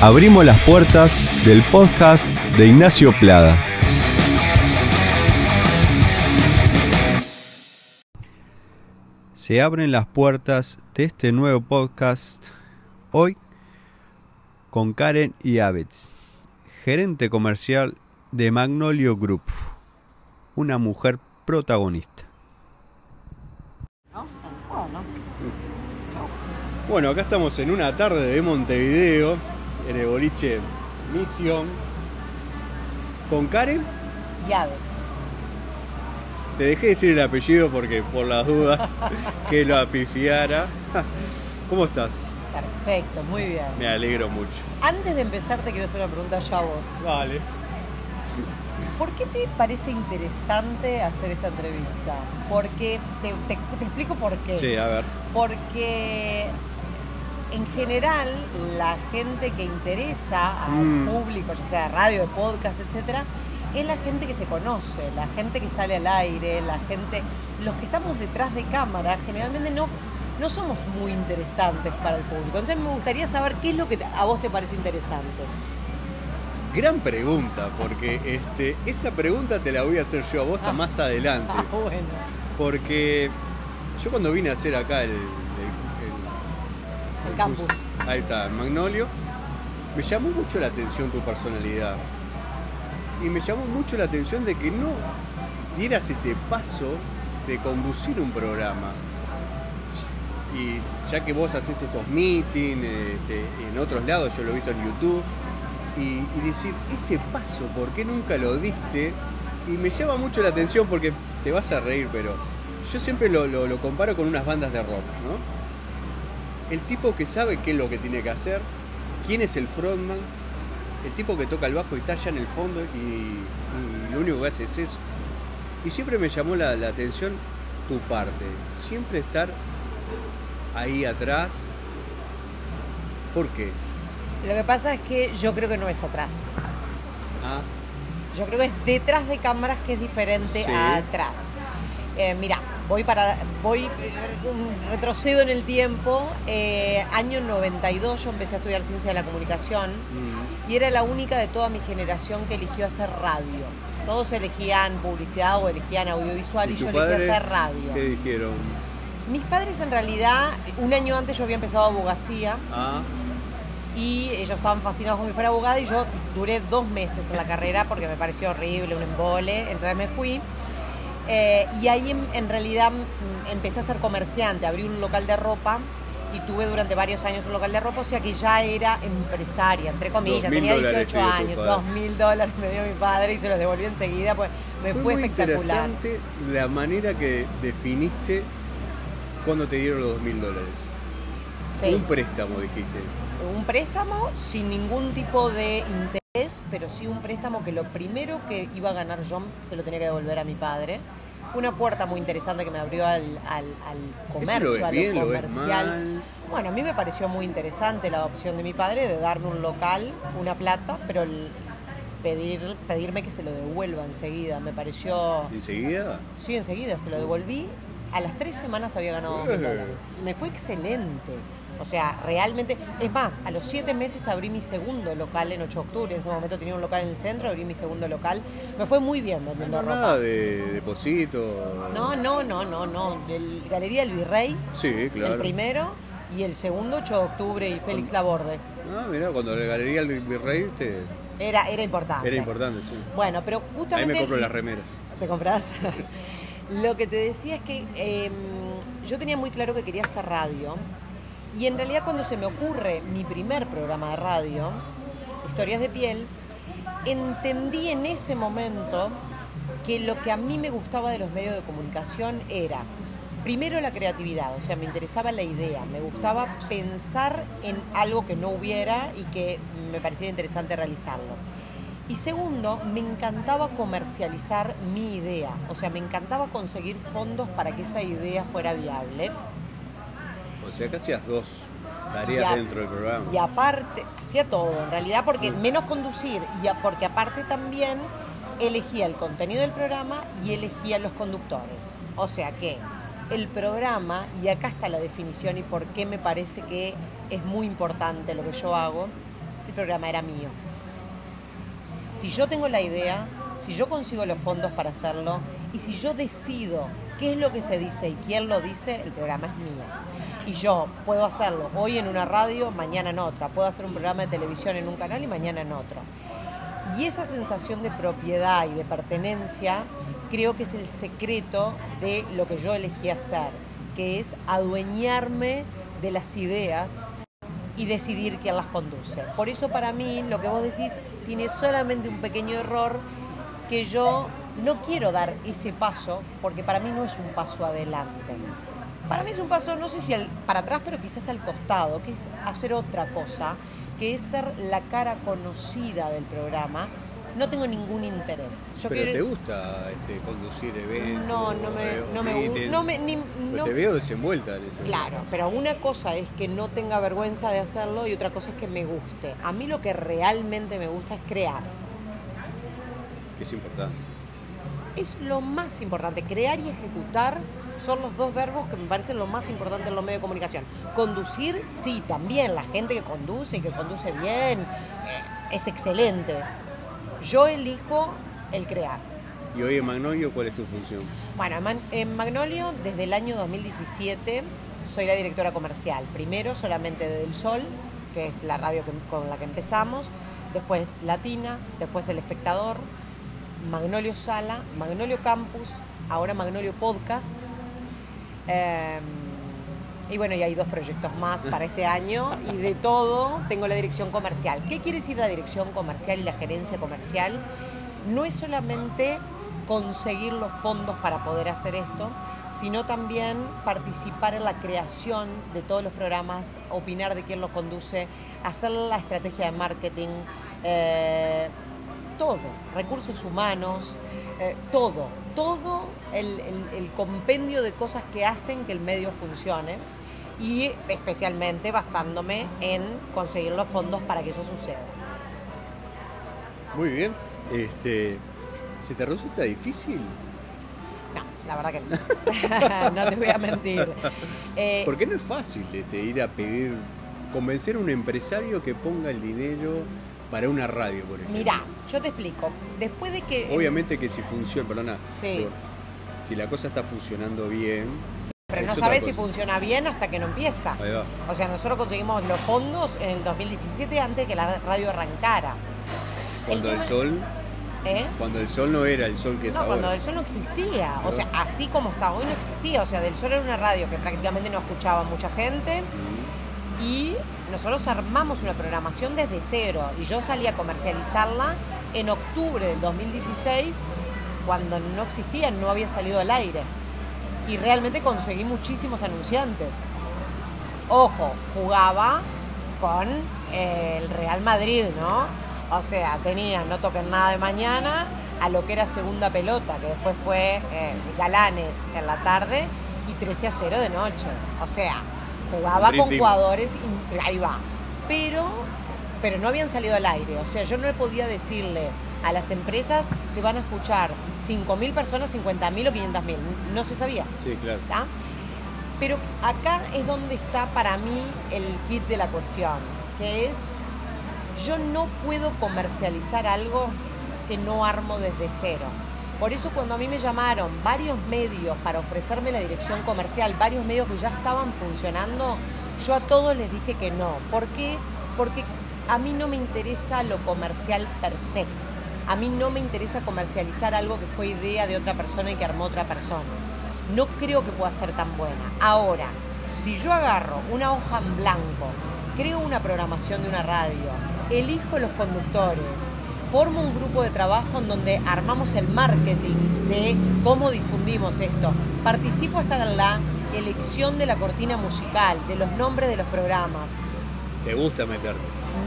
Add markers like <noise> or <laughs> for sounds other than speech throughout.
abrimos las puertas del podcast de Ignacio Plada. Se abren las puertas de este nuevo podcast hoy con Karen Yavitz, gerente comercial de Magnolio Group, una mujer protagonista. Bueno, acá estamos en una tarde de Montevideo, en el boliche Misión, con Karen. Yavets. Te dejé decir el apellido porque por las dudas <laughs> que lo apifiara. ¿Cómo estás? Perfecto, muy bien. Me alegro mucho. Antes de empezar te quiero hacer una pregunta ya a vos. Vale. ¿Por qué te parece interesante hacer esta entrevista? Porque, te, te- te explico por qué. Sí, a ver. Porque en general la gente que interesa al Mm. público, ya sea de radio, de podcast, etcétera, es la gente que se conoce, la gente que sale al aire, la gente, los que estamos detrás de cámara, generalmente no, no somos muy interesantes para el público. Entonces me gustaría saber qué es lo que a vos te parece interesante. Gran pregunta, porque este, esa pregunta te la voy a hacer yo a vos a más adelante. <laughs> Ah, bueno. Porque yo cuando vine a hacer acá El campus. ahí está, Magnolio, me llamó mucho la atención tu personalidad. Y me llamó mucho la atención de que no dieras ese paso de conducir un programa. Y ya que vos haces estos meetings este, en otros lados, yo lo he visto en YouTube, y, decir, ese paso, ¿por qué nunca lo diste? Y me llama mucho la atención porque te vas a reír, pero yo siempre lo comparo con unas bandas de rock, ¿no? El tipo que sabe qué es lo que tiene que hacer, quién es el frontman, el tipo que toca el bajo y está allá en el fondo y, y lo único que hace es eso. Y siempre me llamó la, la atención tu parte, siempre estar ahí atrás. ¿Por qué? Lo que pasa es que yo creo que no es atrás. Ah, Yo creo que es detrás de cámaras que es diferente Sí. a atrás. Eh, mira, voy para voy retrocedo en el tiempo. Eh, año 92 yo empecé a estudiar ciencia de la comunicación mm, y era la única de toda mi generación que eligió hacer radio. Todos elegían publicidad o elegían audiovisual y, yo elegí hacer radio. ¿Qué dijeron? Mis padres en realidad, un año antes yo había empezado abogacía Ah, y ellos estaban fascinados con que fuera abogada y yo duré dos meses en la carrera porque me pareció horrible, un embole, entonces me fui. Eh, y ahí en, en realidad mm, empecé a ser comerciante, abrí un local de ropa y tuve durante varios años un local de ropa, o sea que ya era empresaria, entre comillas, 2.000 tenía dólares 18 te dio tu años, dos mil dólares me dio mi padre y se los devolví enseguida, pues me fue, muy espectacular. interesante la manera que definiste cuando te dieron los dos mil dólares. Sí. Un préstamo, dijiste. un préstamo sin ningún tipo de interés, pero sí un préstamo que lo primero que iba a ganar yo se lo tenía que devolver a mi padre. Fue una puerta muy interesante que me abrió al, al, al comercio, ¿Eso lo a lo comercial. Bueno, a mí me pareció muy interesante la opción de mi padre de darme un local, una plata, pero el pedir, pedirme que se lo devuelva enseguida. Me pareció... ¿Enseguida? Sí, enseguida se lo devolví. A las tres semanas había ganado dos Eh. dólares. Me fue excelente. O sea, realmente. Es más, a los siete meses abrí mi segundo local en 8 de octubre. En ese momento tenía un local en el centro, abrí mi segundo local. Me fue muy bien vendiendo No, ropa. nada de depósito. No, no, no, no, no. El Galería del Virrey, Sí, claro. el primero, y el segundo 8 de octubre y Félix Laborde. Ah, mirá, cuando la galería el Virrey te... Era, era importante. era importante, sí. Bueno, pero Ahí justamente. me compro las remeras. <laughs> ¿Te compras? Lo que te decía es que eh, yo tenía muy claro que quería hacer radio. Y en realidad cuando se me ocurre mi primer programa de radio, Historias de Piel, entendí en ese momento que lo que a mí me gustaba de los medios de comunicación era, primero la creatividad, o sea, me interesaba la idea, me gustaba pensar en algo que no hubiera y que me parecía interesante realizarlo. Y segundo, me encantaba comercializar mi idea, o sea, me encantaba conseguir fondos para que esa idea fuera viable. O sea que hacías dos tareas a- dentro del programa. Y aparte, hacía todo, en realidad, porque menos conducir, y a- porque aparte también elegía el contenido del programa y elegía los conductores. O sea que el programa, y acá está la definición y por qué me parece que es muy importante lo que yo hago, el programa era mío. Si yo tengo la idea, si yo consigo los fondos para hacerlo y si yo decido qué es lo que se dice y quién lo dice, el programa es mío. Y yo puedo hacerlo hoy en una radio, mañana en otra. Puedo hacer un programa de televisión en un canal y mañana en otro. Y esa sensación de propiedad y de pertenencia creo que es el secreto de lo que yo elegí hacer, que es adueñarme de las ideas y decidir quién las conduce. Por eso para mí lo que vos decís tiene solamente un pequeño error que yo no quiero dar ese paso porque para mí no es un paso adelante. Para mí es un paso, no sé si para atrás, pero quizás al costado, que es hacer otra cosa, que es ser la cara conocida del programa. No tengo ningún interés. Yo ¿Pero te gusta este, conducir eventos? No, no me, no me gusta. No me, pues te veo desenvuelta en eso. Claro, pero una cosa es que no tenga vergüenza de hacerlo y otra cosa es que me guste. A mí lo que realmente me gusta es crear. Es importante. Es lo más importante. Crear y ejecutar son los dos verbos que me parecen lo más importante en los medios de comunicación. Conducir, sí, también. La gente que conduce y que conduce bien eh, es excelente. Yo elijo el crear. ¿Y hoy en Magnolio cuál es tu función? Bueno, en Magnolio desde el año 2017 soy la directora comercial. Primero solamente de Del Sol, que es la radio con la que empezamos, después Latina, después El Espectador, Magnolio Sala, Magnolio Campus, ahora Magnolio Podcast. Em, y bueno, y hay dos proyectos más para este año y de todo tengo la dirección comercial. ¿Qué quiere decir la dirección comercial y la gerencia comercial? No es solamente conseguir los fondos para poder hacer esto, sino también participar en la creación de todos los programas, opinar de quién los conduce, hacer la estrategia de marketing, eh, todo, recursos humanos, eh, todo, todo el, compendio de cosas que hacen que el medio funcione y especialmente basándome en conseguir los fondos para que eso suceda. Muy bien. Este, ¿Se te resulta difícil? No, la verdad que no. <laughs> no te voy a mentir. Eh, ¿Por qué no es fácil este, ir a pedir, convencer a un empresario que ponga el dinero para una radio, por ejemplo? Mira, yo te explico. Después de que. Obviamente que si funciona, perdona. Sí. si la cosa está funcionando bien. Pero no sabes si funciona bien hasta que no empieza. Ahí va. O sea, nosotros conseguimos los fondos en el 2017 antes de que la radio arrancara. Cuando el, sol. ¿Eh? Cuando el sol no era el sol que es no, ahora. cuando el sol no existía. O sea, así como está hoy no existía. O sea, del sol era una radio que prácticamente no escuchaba mucha gente. Y nosotros armamos una programación desde cero y yo salí a comercializarla en octubre del 2016 cuando no existía, no había salido al aire. Y realmente conseguí muchísimos anunciantes. Ojo, jugaba con eh, el Real Madrid, ¿no? O sea, tenía No toquen nada de mañana a lo que era segunda pelota, que después fue eh, Galanes en la tarde y 13 a 0 de noche. O sea, jugaba con jugadores y ahí va. Pero, pero no habían salido al aire. O sea, yo no le podía decirle a las empresas que van a escuchar 5.000 personas, 50.000 o 500.000. No se sabía. Sí, claro. Pero acá es donde está para mí el kit de la cuestión, que es yo no puedo comercializar algo que no armo desde cero. Por eso cuando a mí me llamaron varios medios para ofrecerme la dirección comercial, varios medios que ya estaban funcionando, yo a todos les dije que no. ¿Por qué? Porque a mí no me interesa lo comercial per se. A mí no me interesa comercializar algo que fue idea de otra persona y que armó otra persona. No creo que pueda ser tan buena. Ahora, si yo agarro una hoja en blanco, creo una programación de una radio, elijo los conductores, formo un grupo de trabajo en donde armamos el marketing de cómo difundimos esto. Participo hasta en la elección de la cortina musical, de los nombres de los programas. ¿Te gusta meterte?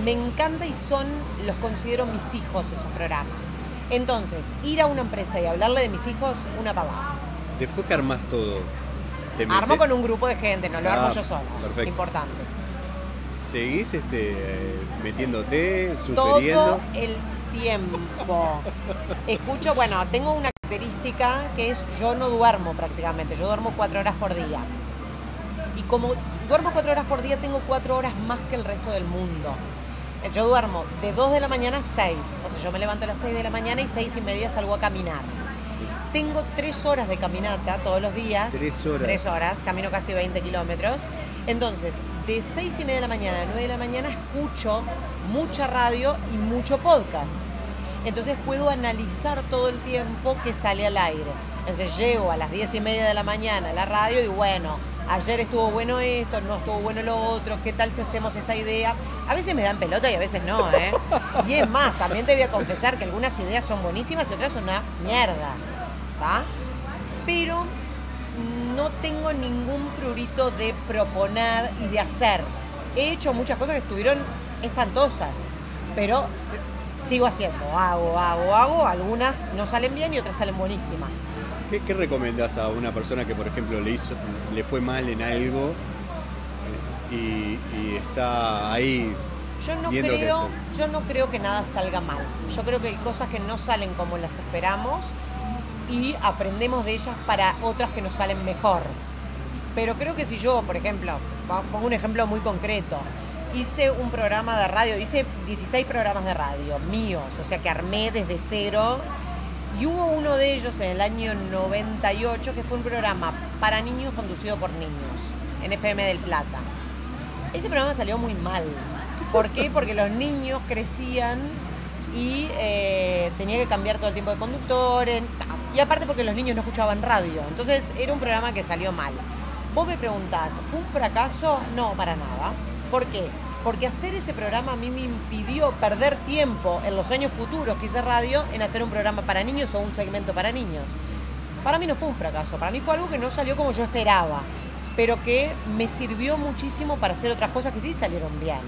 Me encanta y son, los considero mis hijos esos programas. Entonces, ir a una empresa y hablarle de mis hijos, una pavada. Después que armas todo. Armo con un grupo de gente, no lo armo ah, yo solo. Perfecto. Importante. ¿Seguís este, metiéndote, sugiriendo? Todo el tiempo. Escucho, bueno, tengo una característica que es yo no duermo prácticamente, yo duermo cuatro horas por día. Y como duermo cuatro horas por día, tengo cuatro horas más que el resto del mundo. Yo duermo de 2 de la mañana a 6. O sea, yo me levanto a las 6 de la mañana y 6 y media salgo a caminar. Tengo 3 horas de caminata todos los días. 3 horas. 3 horas, camino casi 20 kilómetros. Entonces, de 6 y media de la mañana a 9 de la mañana escucho mucha radio y mucho podcast. Entonces puedo analizar todo el tiempo que sale al aire. Entonces llego a las 10 y media de la mañana a la radio y bueno, ayer estuvo bueno esto, no estuvo bueno lo otro, ¿qué tal si hacemos esta idea? A veces me dan pelota y a veces no, ¿eh? Y es más, también te voy a confesar que algunas ideas son buenísimas y otras son una mierda, ¿va? Pero no tengo ningún prurito de proponer y de hacer. He hecho muchas cosas que estuvieron espantosas, pero sigo haciendo, hago, hago, hago, algunas no salen bien y otras salen buenísimas. ¿Qué, qué recomendás a una persona que, por ejemplo, le, hizo, le fue mal en algo eh, y, y está ahí Yo no, creo, yo no creo que nada salga mal. Yo creo que hay cosas que no salen como las esperamos y aprendemos de ellas para otras que nos salen mejor. Pero creo que si yo, por ejemplo, pongo un ejemplo muy concreto, hice un programa de radio, hice 16 programas de radio míos, o sea que armé desde cero. Y hubo uno de ellos en el año 98 que fue un programa para niños conducido por niños, en FM del Plata. Ese programa salió muy mal. ¿Por qué? Porque los niños crecían y eh, tenía que cambiar todo el tiempo de conductores. Y aparte porque los niños no escuchaban radio. Entonces era un programa que salió mal. Vos me preguntás, ¿fue un fracaso? No, para nada. ¿Por qué? Porque hacer ese programa a mí me impidió perder tiempo en los años futuros que hice radio en hacer un programa para niños o un segmento para niños. Para mí no fue un fracaso, para mí fue algo que no salió como yo esperaba, pero que me sirvió muchísimo para hacer otras cosas que sí salieron bien.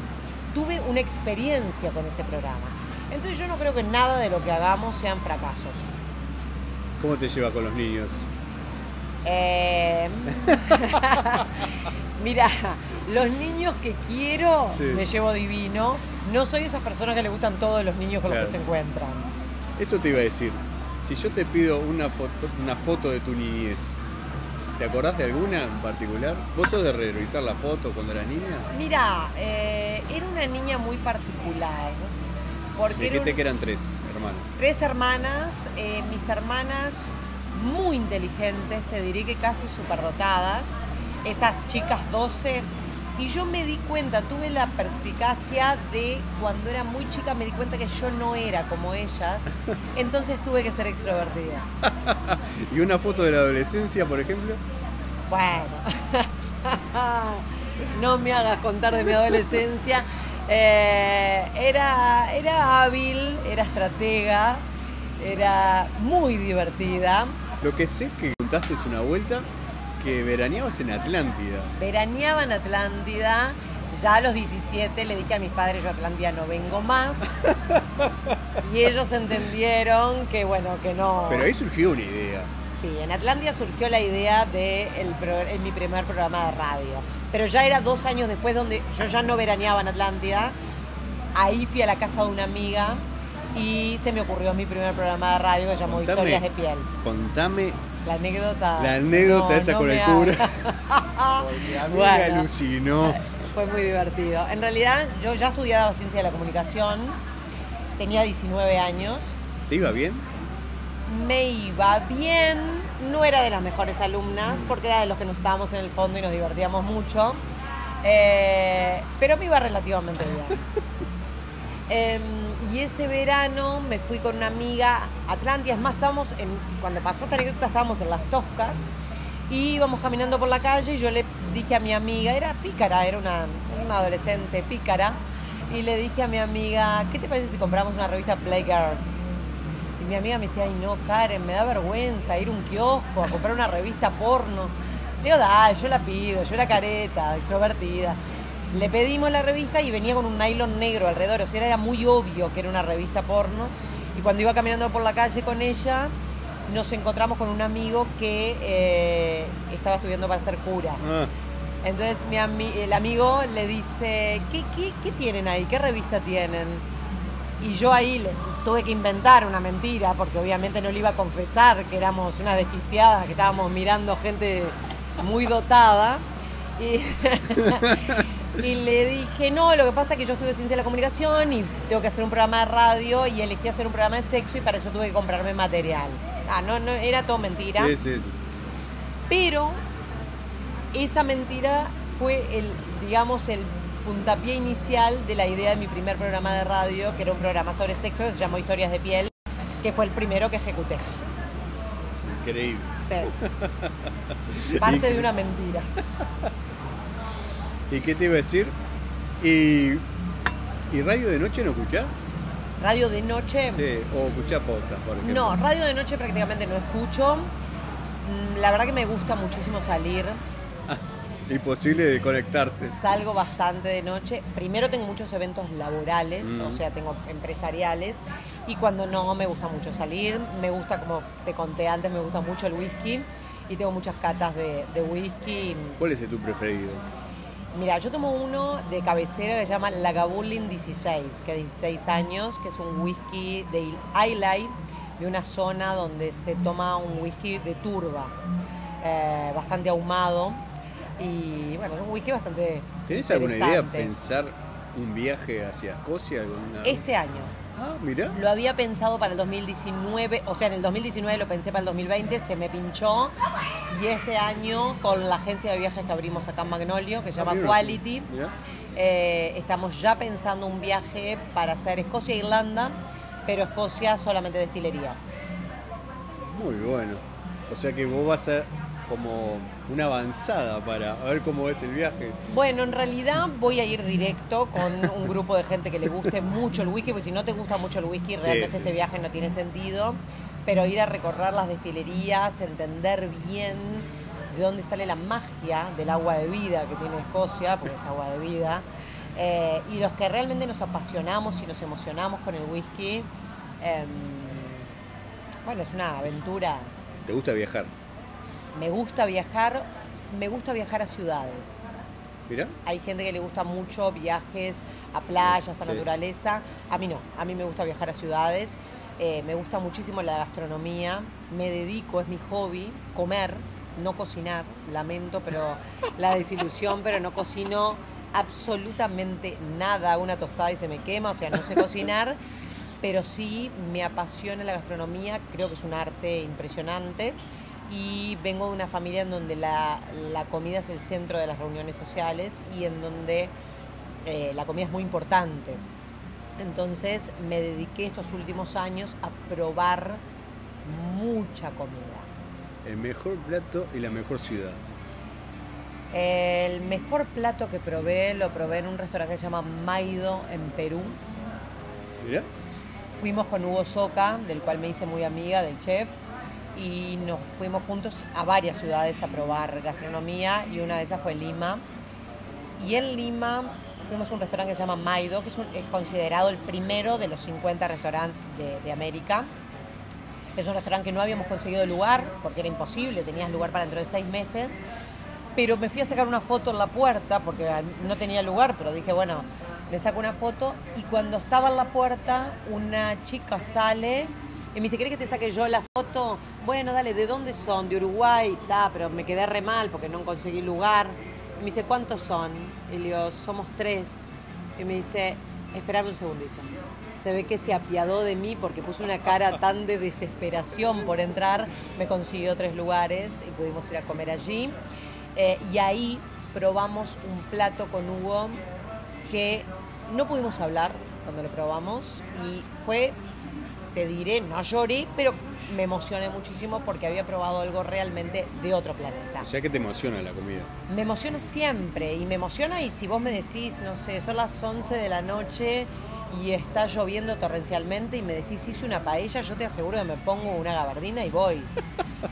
Tuve una experiencia con ese programa. Entonces yo no creo que nada de lo que hagamos sean fracasos. ¿Cómo te lleva con los niños? <laughs> Eh, Mira, los niños que quiero Sí. me llevo divino. No soy esas personas que le gustan todos los niños con Claro. los que se encuentran. Eso te iba a decir. Si yo te pido una foto, una foto de tu niñez, ¿te acordás de alguna en particular? ¿Vos sos de revisar la foto cuando eras niña? Mira, eh, era una niña muy particular. Porque era Dijiste un- que eran tres, hermano. tres hermanas, eh, mis hermanas muy inteligentes, te diré que casi superdotadas, esas chicas 12. Y yo me di cuenta, tuve la perspicacia de cuando era muy chica, me di cuenta que yo no era como ellas, <laughs> entonces tuve que ser extrovertida. <laughs> ¿Y una foto de la adolescencia, por ejemplo? Bueno, <laughs> no me hagas contar de mi adolescencia. Eh, era, era hábil, era estratega, era muy divertida. Lo que sé que contaste es una vuelta que veraneabas en Atlántida. Veraneaba en Atlántida. Ya a los 17 le dije a mis padres, yo a Atlántida no vengo más. <laughs> Y ellos entendieron que, bueno, que no. Pero ahí surgió una idea. Sí, en Atlántida surgió la idea de el pro- en mi primer programa de radio. Pero ya era dos años después donde yo ya no veraneaba en Atlántida. Ahí fui a la casa de una amiga y se me ocurrió mi primer programa de radio que se llamó Contame. Historias de Piel. Contame La anécdota. la anécdota No, esa no con me el cura. hagas. Porque a mí Bueno. me alucinó. <laughs> Fue muy divertido. En realidad yo ya estudiaba ciencia de la comunicación, tenía 19 años, ¿Te iba bien? Me iba bien, no era de las mejores alumnas porque era de los que nos estábamos en el fondo y nos divertíamos mucho, eh, pero me iba relativamente bien. <laughs> Em, y ese verano me fui con una amiga a Atlántida, es más, estábamos en, cuando pasó esta anécdota estábamos en las Toscas y íbamos caminando por la calle y yo le dije a mi amiga, era pícara, era una, una adolescente pícara, y le dije a mi amiga, ¿qué te parece si compramos una revista Playgirl? Mi amiga me decía, ay no, Karen, me da vergüenza ir a un kiosco a comprar una revista porno. Le digo, dale, yo la pido, yo la careta, extrovertida. Le pedimos la revista y venía con un nylon negro alrededor, o sea, era muy obvio que era una revista porno. Y cuando iba caminando por la calle con ella, nos encontramos con un amigo que eh, estaba estudiando para ser cura. Ah, Entonces mi ami- el amigo le dice, ¿qué, qué, qué tienen ahí? ¿Qué revista tienen? Y yo ahí le tuve que inventar una mentira, porque obviamente no le iba a confesar que éramos unas desquiciadas, que estábamos mirando gente muy dotada. Y, <laughs> Y le dije, no, lo que pasa es que yo estudio ciencia de la comunicación y tengo que hacer un programa de radio y elegí hacer un programa de sexo y para eso tuve que comprarme material. Ah, no, no, era todo mentira. Sí, sí, sí. Pero esa mentira fue el, digamos, el puntapié inicial de la idea de mi primer programa de radio, que era un programa sobre sexo que se llamó Historias de Piel, que fue el primero que ejecuté. Increíble. Sí. <laughs> Parte de una mentira. ¿Y qué te iba a decir? ¿Y, y radio de noche no escuchás? Radio de noche. Sí, o escuchás podcast, por ejemplo. No, radio de noche prácticamente no escucho. Mm, La verdad que me gusta muchísimo salir. Imposible de conectarse. Salgo bastante de noche. Primero tengo muchos eventos laborales, Mm. o sea, tengo empresariales. Y cuando no, me gusta mucho salir. Me gusta, como te conté antes, me gusta mucho el whisky. Y tengo muchas catas de, de whisky. ¿Cuál es tu preferido? Mira, yo tomo uno de cabecera que se llama Lagavulin 16, que es 16 años, que es un whisky de Islay, de una zona donde se toma un whisky de turba, eh, bastante ahumado. Y bueno, es un whisky bastante. ¿Tenés alguna idea pensar un viaje hacia Escocia? Alguna... Este año. Ah, mira. Lo había pensado para el 2019, o sea, en el 2019 lo pensé para el 2020, se me pinchó. Y este año, con la agencia de viajes que abrimos acá en Magnolio, que se llama Ah, mira. Quality, Mirá. eh, estamos ya pensando un viaje para hacer Escocia e Irlanda, pero Escocia solamente destilerías. Muy bueno. O sea que vos vas a como una avanzada para ver cómo es el viaje. Bueno, en realidad voy a ir directo con un grupo de gente que le guste mucho el whisky, porque si no te gusta mucho el whisky, realmente sí. este viaje no tiene sentido. Pero ir a recorrer las destilerías, entender bien de dónde sale la magia del agua de vida que tiene Escocia, porque es agua de vida. Eh, y los que realmente nos apasionamos y nos emocionamos con el whisky, em, bueno, es una aventura. ¿Te gusta viajar? Me gusta viajar, me gusta viajar a ciudades. Mira. Hay gente que le gusta mucho viajes a playas, a Sí. naturaleza. A mí no, a mí me gusta viajar a ciudades. Eh, me gusta muchísimo la gastronomía. Me dedico, es mi hobby, comer, no cocinar. Lamento, pero la desilusión, pero no cocino absolutamente nada. Una tostada y se me quema, o sea, no sé cocinar. Pero sí me apasiona la gastronomía, creo que es un arte impresionante y vengo de una familia en donde la, la comida es el centro de las reuniones sociales y en donde eh, la comida es muy importante. Entonces me dediqué estos últimos años a probar mucha comida. El mejor plato y la mejor ciudad. El mejor plato que probé lo probé en un restaurante que se llama Maido en Perú. Mira. Fuimos con Hugo Soca, del cual me hice muy amiga, del chef, y nos fuimos juntos a varias ciudades a probar gastronomía, y una de esas fue Lima. Y en Lima fuimos a un restaurante que se llama Maido, que es, un- es considerado el primero de los 50 restaurantes de, de América. Es un restaurante que no habíamos conseguido lugar, porque era imposible, tenías lugar para dentro de seis meses. Pero me fui a sacar una foto en la puerta, porque no tenía lugar, pero dije, bueno, me saco una foto. Y cuando estaba en la puerta, una chica sale y me dice, ¿querés que te saque yo la foto? Bueno, dale, ¿de dónde son? De Uruguay, está, pero me quedé re mal porque no conseguí lugar. Y me dice, ¿cuántos son? Y le digo, somos tres. Y me dice, espérame un segundito. Se ve que se apiadó de mí porque puso una cara tan de desesperación por entrar. Me consiguió tres lugares y pudimos ir a comer allí. Eh, y ahí probamos un plato con Hugo que no pudimos hablar cuando lo probamos y fue, te diré, no lloré, pero me emocioné muchísimo porque había probado algo realmente de otro planeta. O sea que te emociona la comida. Me emociona siempre y me emociona y si vos me decís, no sé, son las 11 de la noche y está lloviendo torrencialmente y me decís hice una paella, yo te aseguro que me pongo una gabardina y voy.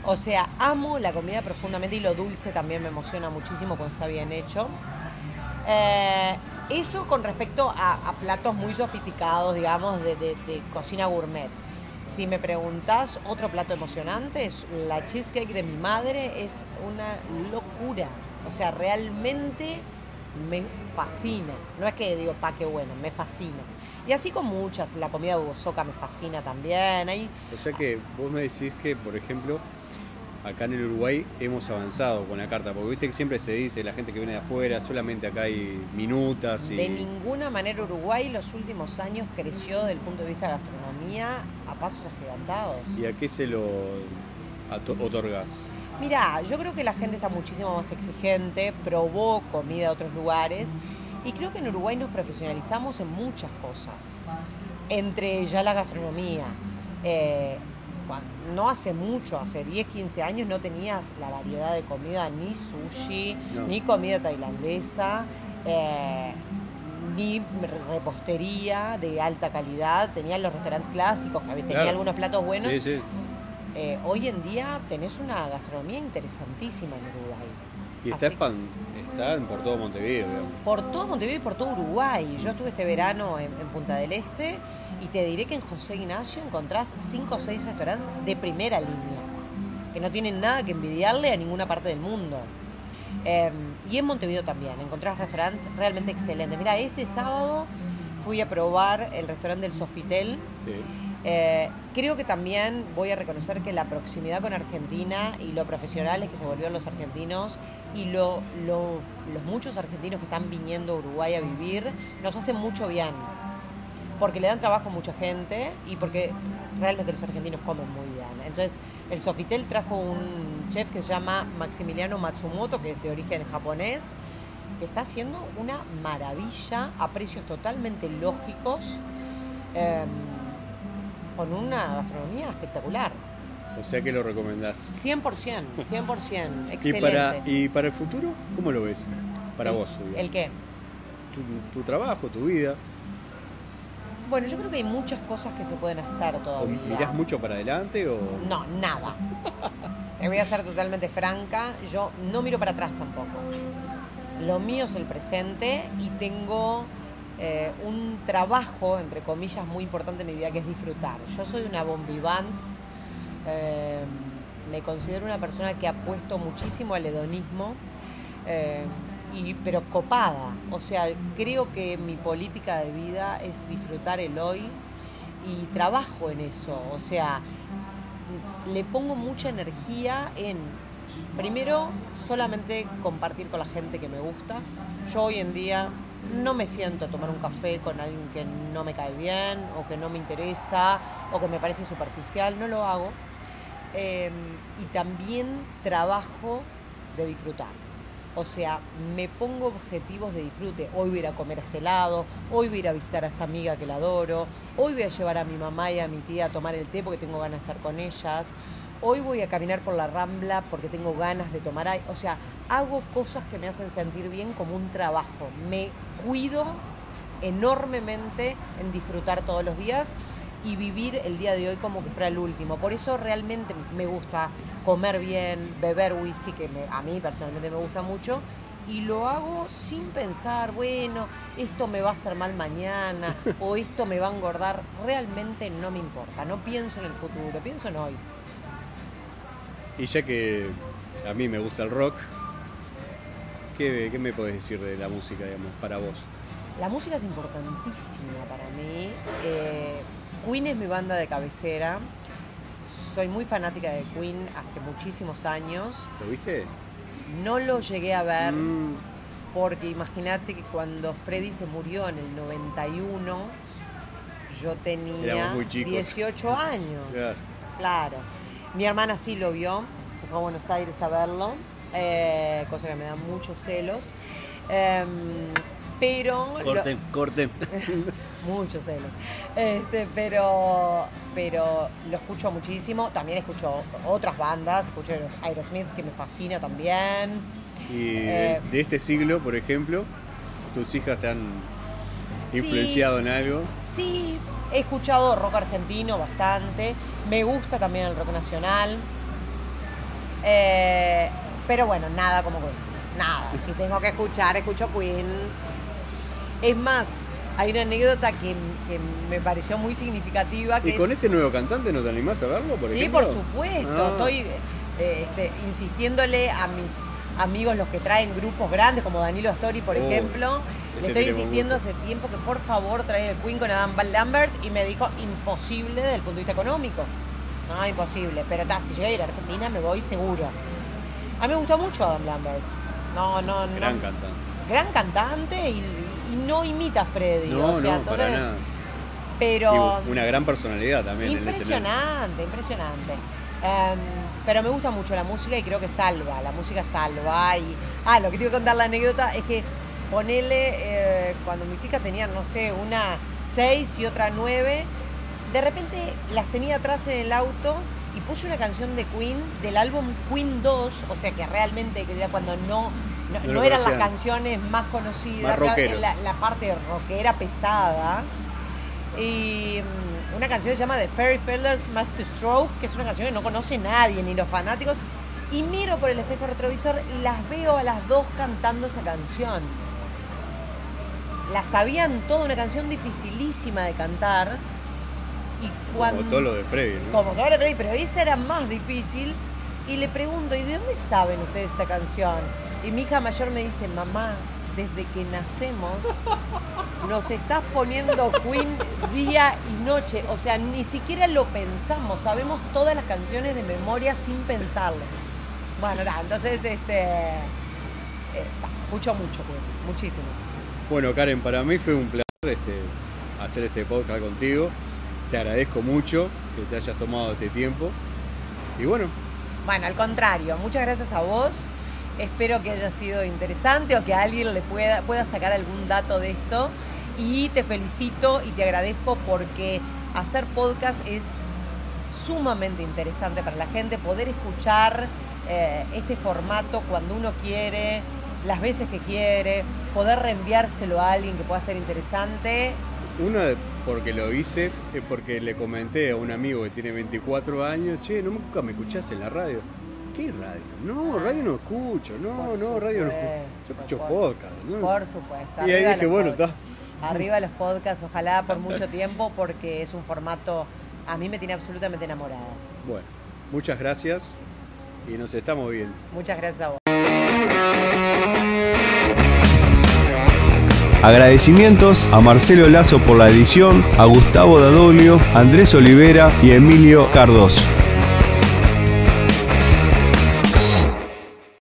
O sea, amo la comida profundamente y lo dulce también me emociona muchísimo cuando está bien hecho. Eh, eso con respecto a, platos muy sofisticados, digamos, de, cocina gourmet. Si me preguntas otro plato emocionante, es la cheesecake de mi madre, es una locura. O sea, realmente me fascina. No es que digo, pa, qué bueno, me fascina. Y así con muchas, la comida de me fascina también. O sea que vos me decís que, por ejemplo, acá en el Uruguay hemos avanzado con la carta, porque viste que siempre se dice la gente que viene de afuera, solamente acá hay minutas y... De ninguna manera Uruguay los últimos años creció desde el punto de vista de gastronomía a pasos agigantados. ¿Y a qué se lo otorgas? Mira, yo creo que la gente está muchísimo más exigente, probó comida de otros lugares y creo que en Uruguay nos profesionalizamos en muchas cosas, entre ellas la gastronomía. Eh, no hace mucho, hace 10, 15 años no tenías la variedad de comida, ni sushi, ni comida tailandesa, eh, ni repostería de alta calidad. Tenían los restaurantes clásicos, que tenían algunos platos buenos. Eh, hoy en día tenés una gastronomía interesantísima en Uruguay. Y está, está por todo Montevideo, digamos. Por todo Montevideo y por todo Uruguay. Yo estuve este verano en Punta del Este y te diré que en José Ignacio encontrás cinco o seis restaurantes de primera línea, que no tienen nada que envidiarle a ninguna parte del mundo. Em, y en Montevideo también, encontrás restaurantes realmente excelentes. Mira, este sábado fui a probar el restaurante del Sofitel. Eh, creo que también voy a reconocer que la proximidad con Argentina y lo profesionales que se volvieron los argentinos y lo, los muchos argentinos que están viniendo a Uruguay a vivir nos hacen mucho bien porque le dan trabajo a mucha gente y porque realmente los argentinos comen muy bien. Entonces, el Sofitel trajo un chef que se llama Maximiliano Matsumoto, que es de origen japonés, que está haciendo una maravilla a precios totalmente lógicos, em, con una gastronomía espectacular. O sea que lo recomendás. 100%, 100%, excelente. ¿Y para, ¿Y para el futuro, cómo lo ves? Para vos. ¿El qué? tu trabajo, tu vida. Bueno, yo creo que hay muchas cosas que se pueden hacer todavía. ¿Mirás mucho para adelante o...? No, nada. <laughs> Te voy a ser totalmente franca, yo no miro para atrás tampoco. Lo mío es el presente y tengo eh, un trabajo, entre comillas, muy importante en mi vida, que es disfrutar. Yo soy una bombivant, eh, me considero una persona que ha puesto muchísimo al hedonismo. Eh, pero copada. O sea, creo que mi política de vida es disfrutar el hoy y trabajo en eso. O sea, le pongo mucha energía en, primero, solamente compartir con la gente que me gusta. Yo hoy en día no me siento a tomar un café con alguien que no me cae bien o que no me interesa o que me parece superficial, no lo hago. Em, y también trabajo de disfrutar. O sea, me pongo objetivos de disfrute. Hoy voy a ir a comer a este lado, hoy voy a ir a visitar a esta amiga que la adoro, hoy voy a llevar a mi mamá y a mi tía a tomar el té porque tengo ganas de estar con ellas, hoy voy a caminar por la rambla porque tengo ganas de tomar aire. O sea, hago cosas que me hacen sentir bien como un trabajo. Me cuido enormemente en disfrutar todos los días y vivir el día de hoy como que fuera el último. Por eso realmente me gusta comer bien, beber whisky, que a mí personalmente me gusta mucho, y lo hago sin pensar, bueno, esto me va a hacer mal mañana <laughs> o esto me va a engordar. Realmente no me importa, no pienso en el futuro, pienso en hoy. Y ya que a mí me gusta el rock, ¿qué, me podés decir de la música, digamos, para vos? La música es importantísima para mí. Eh, Queen es mi banda de cabecera. Soy muy fanática de Queen hace muchísimos años. ¿Lo viste? No lo llegué a ver mm. porque imagínate que cuando Freddy se murió en el 91, yo tenía 18 años. Claro. Mi hermana sí lo vio, se fue a Buenos Aires a verlo, eh, cosa que me da muchos celos. Em, pero... Corten, corten. <laughs> mucho celos. Este, pero, pero lo escucho muchísimo. También escucho otras bandas, escucho los Aerosmith que me fascina también. Y eh, de este siglo, por ejemplo, tus hijas te han influenciado en algo. Sí, he escuchado rock argentino bastante. Me gusta también el rock nacional. Eh, pero bueno, nada como Queen. Nada. <laughs> Si tengo que escuchar, escucho Queen. Es más, hay una anécdota que, me pareció muy significativa. ¿Y con este nuevo cantante no te animás a verlo, por sí, por supuesto. Ah. Estoy eh, este, insistiéndole a mis amigos, los que traen grupos grandes, como Danilo Astori, por ejemplo. Le estoy insistiendo hace tiempo que por favor traiga el Queen con Adam Lambert y me dijo imposible desde el punto de vista económico. No, imposible. Pero ta, si llego a ir a Argentina me voy seguro. A mí me gusta mucho Adam Lambert. No, no, no. Gran cantante. Gran cantante y, y no imita a Freddy. No, o sea, no, para entonces- nada. Pero. Y una gran personalidad también en. Impresionante, impresionante. Pero me gusta mucho la música y creo que salva, la música salva. Y, ah, lo que te iba a contar la anécdota es que ponele, eh, cuando mis hijas tenían, no sé, una 6 y otra 9, de repente las tenía atrás en el auto y puse una canción de Queen del álbum Queen 2, o sea que realmente era cuando no, no, No no lo eran las canciones más conocidas, Más la, la parte rockera pesada. Y mm, una canción que se llama The Fairy Fellers Master Stroke, que es una canción que no conoce nadie, ni los fanáticos. Y miro por el espejo retrovisor y las veo a las dos cantando esa canción. La sabían toda, una canción dificilísima de cantar. Y cuando, Como todo lo de Freddy, ¿no? como todo lo que- pero esa era más difícil. Y le pregunto, ¿y de dónde saben ustedes esta canción? Y mi hija mayor me dice, mamá, desde que nacemos nos estás poniendo Queen día y noche. O sea, ni siquiera lo pensamos, sabemos todas las canciones de memoria sin pensarlo. Bueno, nada, entonces, este, eh, mucho, mucho, Queen, muchísimo. Bueno, Karen, para mí fue un placer este, hacer este podcast contigo. Te agradezco mucho que te hayas tomado este tiempo. Y bueno, Bueno, al contrario, muchas gracias a vos. Espero que haya sido interesante o que alguien le pueda, pueda sacar algún dato de esto. Y te felicito y te agradezco porque hacer podcast es sumamente interesante para la gente, poder escuchar eh, este formato cuando uno quiere, las veces que quiere, poder reenviárselo a alguien que pueda ser interesante. una porque lo hice es porque le comenté a un amigo que tiene 24 años, che, nunca me escuchás en la radio. ¿Qué radio? No, radio no escucho, no, Por no, radio no escucho. Yo escucho por- podcast. ¿no? Por supuesto. Y ahí dije, bueno, está. Arriba los podcasts, ojalá por <laughs> mucho tiempo, porque es un formato, a mí me tiene absolutamente enamorada. Bueno, muchas gracias y nos estamos viendo. Muchas gracias a vos. Agradecimientos a Marcelo Lazo por la edición, a Gustavo Dadolio, Andrés Olivera y Emilio Cardoso.